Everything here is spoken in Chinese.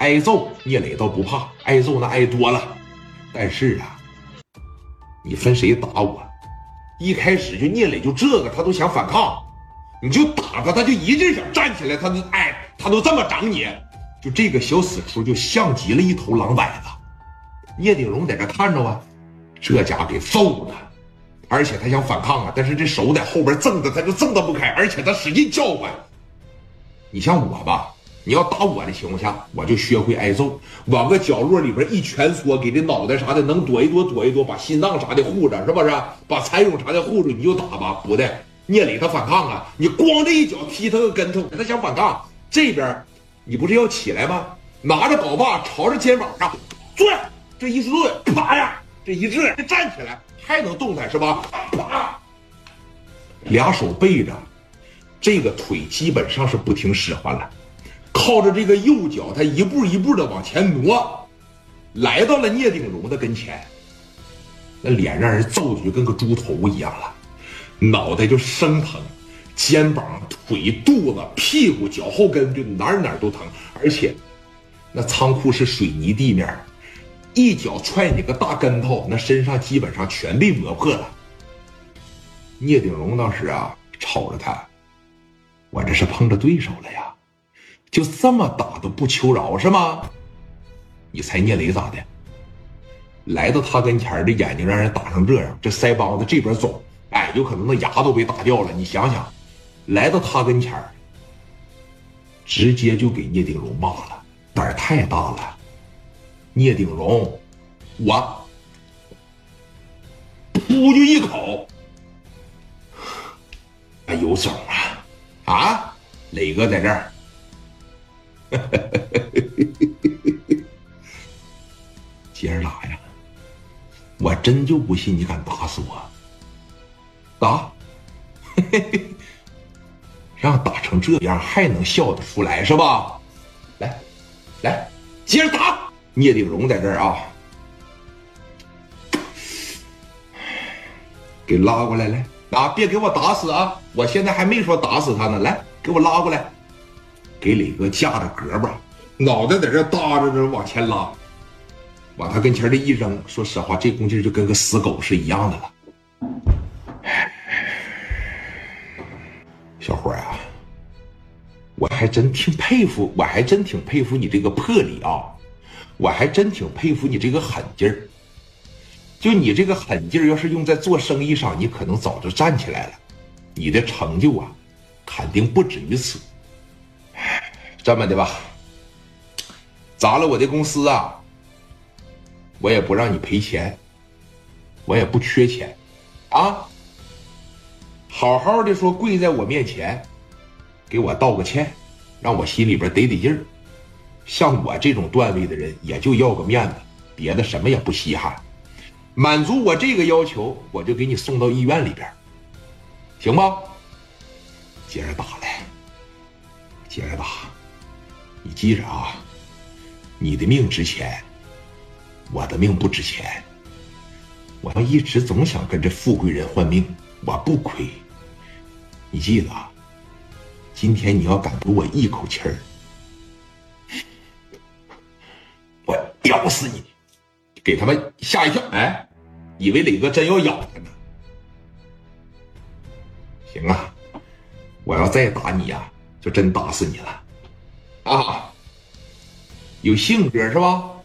挨揍聂磊倒不怕，挨揍那挨多了。但是啊，你分谁打我？一开始就聂磊就这个，他都想反抗，你就打他，他就一劲想站起来，他都哎，他都这么整你，就这个小死出就像极了一头狼崽子。聂鼎荣在这看着啊，这家给揍的，而且他想反抗啊，但是这手在后边挣的，他就挣得不开，而且他使劲叫唤。你像我吧，你要打我的情况下，我就学会挨揍，往个角落里边一蜷缩，给这脑袋啥的能躲一躲躲一躲，把心脏啥的护着，是不是？把蚕蛹啥的护住，你就打吧。不的，聂磊他反抗啊，你咣这一脚踢他个跟头，他想反抗，这边你不是要起来吗？拿着镐把朝着肩膀上坐，这一坐，啪呀，这一这站起来还能动弹是吧？啪，俩手背着。这个腿基本上是不听使唤了，靠着这个右脚，他一步一步的往前挪，来到了聂鼎荣的跟前。那脸让人揍的就跟个猪头一样了，脑袋就生疼，肩膀、腿、肚子、屁股、脚后跟就哪哪都疼，而且那仓库是水泥地面，一脚踹你个大跟头，那身上基本上全被磨破了。聂鼎荣当时啊，瞅着他。我这是碰着对手了呀，就这么打都不求饶是吗？你猜聂磊咋的？来到他跟前这眼睛让人打成这样，这腮帮子这边肿，哎，有可能那牙都被打掉了。你想想，来到他跟前直接就给聂鼎荣骂了，胆儿太大了。聂鼎荣，我噗就一口，哎，有种啊！啊，磊哥在这儿，接着打呀！我真就不信你敢打死我，打！嘿嘿嘿让打成这样还能笑得出来是吧？来，来，接着打！聂鼎荣在这儿啊，给拉过来，来。啊！别给我打死啊！我现在还没说打死他呢。来，给我拉过来，给磊哥架着胳膊，脑袋在这搭着这往前拉，往他跟前这一扔。说实话，这功劲就跟个死狗是一样的了。小伙啊，我还真挺佩服，我还真挺佩服你这个魄力啊！我还真挺佩服你这个狠劲儿。就你这个狠劲儿，要是用在做生意上，你可能早就站起来了。你的成就啊，肯定不止于此。这么的吧，砸了我的公司啊，我也不让你赔钱，我也不缺钱，啊，好好的说，跪在我面前，给我道个歉，让我心里边得得劲儿。像我这种段位的人，也就要个面子，别的什么也不稀罕。满足我这个要求，我就给你送到医院里边，行吗？接着打来，你记着啊，你的命值钱，我的命不值钱。我要一直总想跟这富贵人换命，我不亏。你记得，今天你要敢赌我一口气儿，我咬死你！给他们吓一跳，哎，以为磊哥真要咬他呢。行啊，我要再打你呀，就真打死你了，啊，有性格是吧？